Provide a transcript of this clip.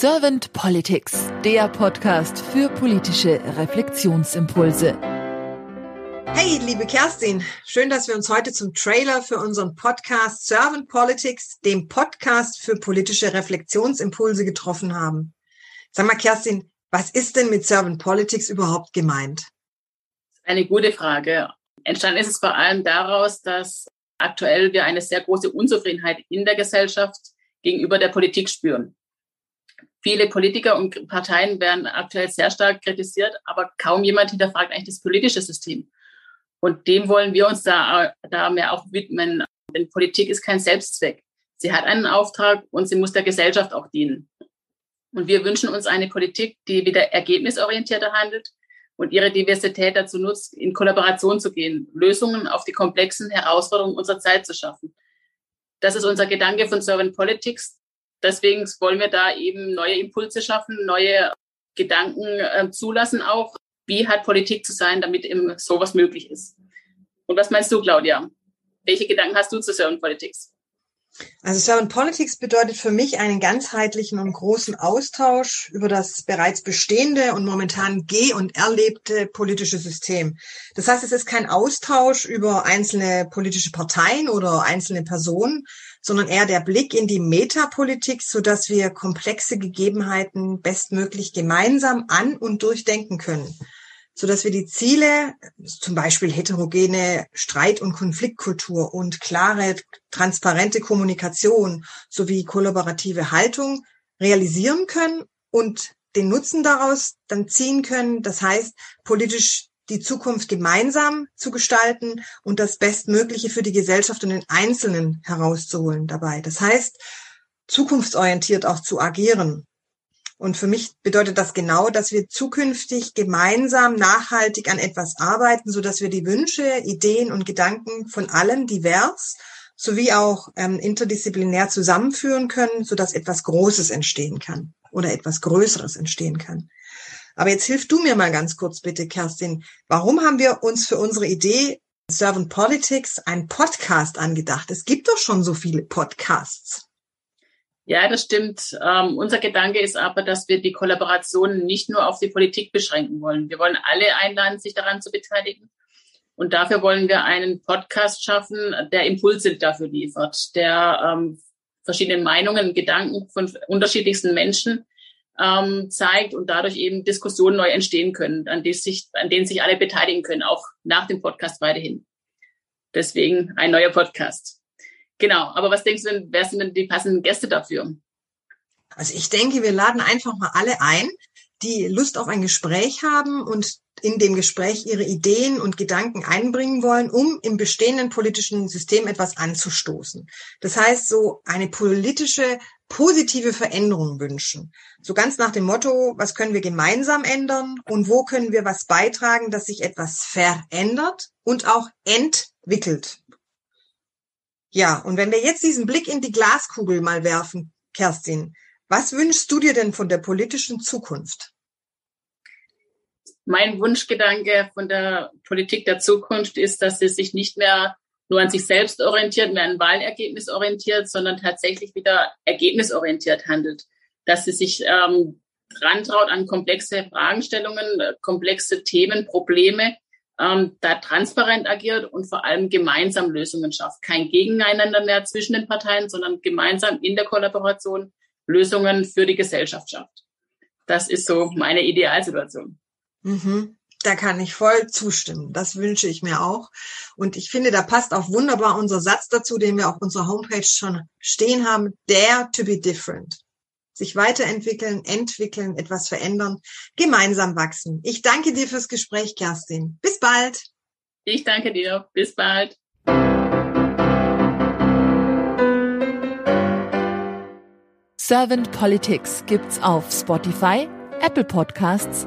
Servant Politics, der Podcast für politische Reflexionsimpulse. Hey, liebe Kerstin, schön, dass wir uns heute zum Trailer für unseren Podcast Servant Politics, dem Podcast für politische Reflexionsimpulse getroffen haben. Sag mal, Kerstin, was ist denn mit Servant Politics überhaupt gemeint? Eine gute Frage. Entstanden ist es vor allem daraus, dass aktuell wir eine sehr große Unzufriedenheit in der Gesellschaft gegenüber der Politik spüren. Viele Politiker und Parteien werden aktuell sehr stark kritisiert, aber kaum jemand hinterfragt eigentlich das politische System. Und dem wollen wir uns da, da mehr auch widmen. Denn Politik ist kein Selbstzweck. Sie hat einen Auftrag und sie muss der Gesellschaft auch dienen. Und wir wünschen uns eine Politik, die wieder ergebnisorientierter handelt und ihre Diversität dazu nutzt, in Kollaboration zu gehen, Lösungen auf die komplexen Herausforderungen unserer Zeit zu schaffen. Das ist unser Gedanke von Servant Politics, deswegen wollen wir da eben neue Impulse schaffen, neue Gedanken äh, zulassen auch. Wie hat Politik zu sein, damit eben sowas möglich ist? Und was meinst du, Claudia? Welche Gedanken hast du zu Servant Politics? Also Servant Politics bedeutet für mich einen ganzheitlichen und großen Austausch über das bereits bestehende und momentan geh- und erlebte politische System. Das heißt, es ist kein Austausch über einzelne politische Parteien oder einzelne Personen, sondern eher der Blick in die Metapolitik, so dass wir komplexe Gegebenheiten bestmöglich gemeinsam an und durchdenken können, so dass wir die Ziele, zum Beispiel heterogene Streit- und Konfliktkultur und klare, transparente Kommunikation sowie kollaborative Haltung realisieren können und den Nutzen daraus dann ziehen können. Das heißt, politisch die Zukunft gemeinsam zu gestalten und das Bestmögliche für die Gesellschaft und den Einzelnen herauszuholen dabei. Das heißt, zukunftsorientiert auch zu agieren. Und für mich bedeutet das genau, dass wir zukünftig gemeinsam nachhaltig an etwas arbeiten, so dass wir die Wünsche, Ideen und Gedanken von allen divers sowie auch ähm, interdisziplinär zusammenführen können, so dass etwas Großes entstehen kann oder etwas Größeres entstehen kann. Aber jetzt hilf du mir mal ganz kurz bitte, Kerstin. Warum haben wir uns für unsere Idee Servant Politics einen Podcast angedacht? Es gibt doch schon so viele Podcasts. Ja, das stimmt. Ähm, unser Gedanke ist aber, dass wir die Kollaboration nicht nur auf die Politik beschränken wollen. Wir wollen alle einladen, sich daran zu beteiligen. Und dafür wollen wir einen Podcast schaffen, der Impulse dafür liefert, der ähm, verschiedene Meinungen, Gedanken von unterschiedlichsten Menschen ähm, zeigt und dadurch eben Diskussionen neu entstehen können, an, sich, an denen sich alle beteiligen können, auch nach dem Podcast weiterhin. Deswegen ein neuer Podcast. Genau, aber was denkst du denn, wer sind denn die passenden Gäste dafür? Also ich denke, wir laden einfach mal alle ein, die Lust auf ein Gespräch haben und in dem Gespräch ihre Ideen und Gedanken einbringen wollen, um im bestehenden politischen System etwas anzustoßen. Das heißt, so eine politische positive Veränderung wünschen. So ganz nach dem Motto, was können wir gemeinsam ändern und wo können wir was beitragen, dass sich etwas verändert und auch entwickelt. Ja, und wenn wir jetzt diesen Blick in die Glaskugel mal werfen, Kerstin, was wünschst du dir denn von der politischen Zukunft? Mein Wunschgedanke von der Politik der Zukunft ist, dass sie sich nicht mehr nur an sich selbst orientiert, mehr an Wahlergebnis orientiert, sondern tatsächlich wieder ergebnisorientiert handelt. Dass sie sich ähm, rantraut an komplexe Fragestellungen, komplexe Themen, Probleme, ähm, da transparent agiert und vor allem gemeinsam Lösungen schafft. Kein Gegeneinander mehr zwischen den Parteien, sondern gemeinsam in der Kollaboration Lösungen für die Gesellschaft schafft. Das ist so meine Idealsituation. Mhm. Da kann ich voll zustimmen. Das wünsche ich mir auch. Und ich finde, da passt auch wunderbar unser Satz dazu, den wir auf unserer Homepage schon stehen haben. Dare to be different. Sich weiterentwickeln, entwickeln, etwas verändern, gemeinsam wachsen. Ich danke dir fürs Gespräch, Kerstin. Bis bald. Ich danke dir. Bis bald. Servant Politics gibt's auf Spotify, Apple Podcasts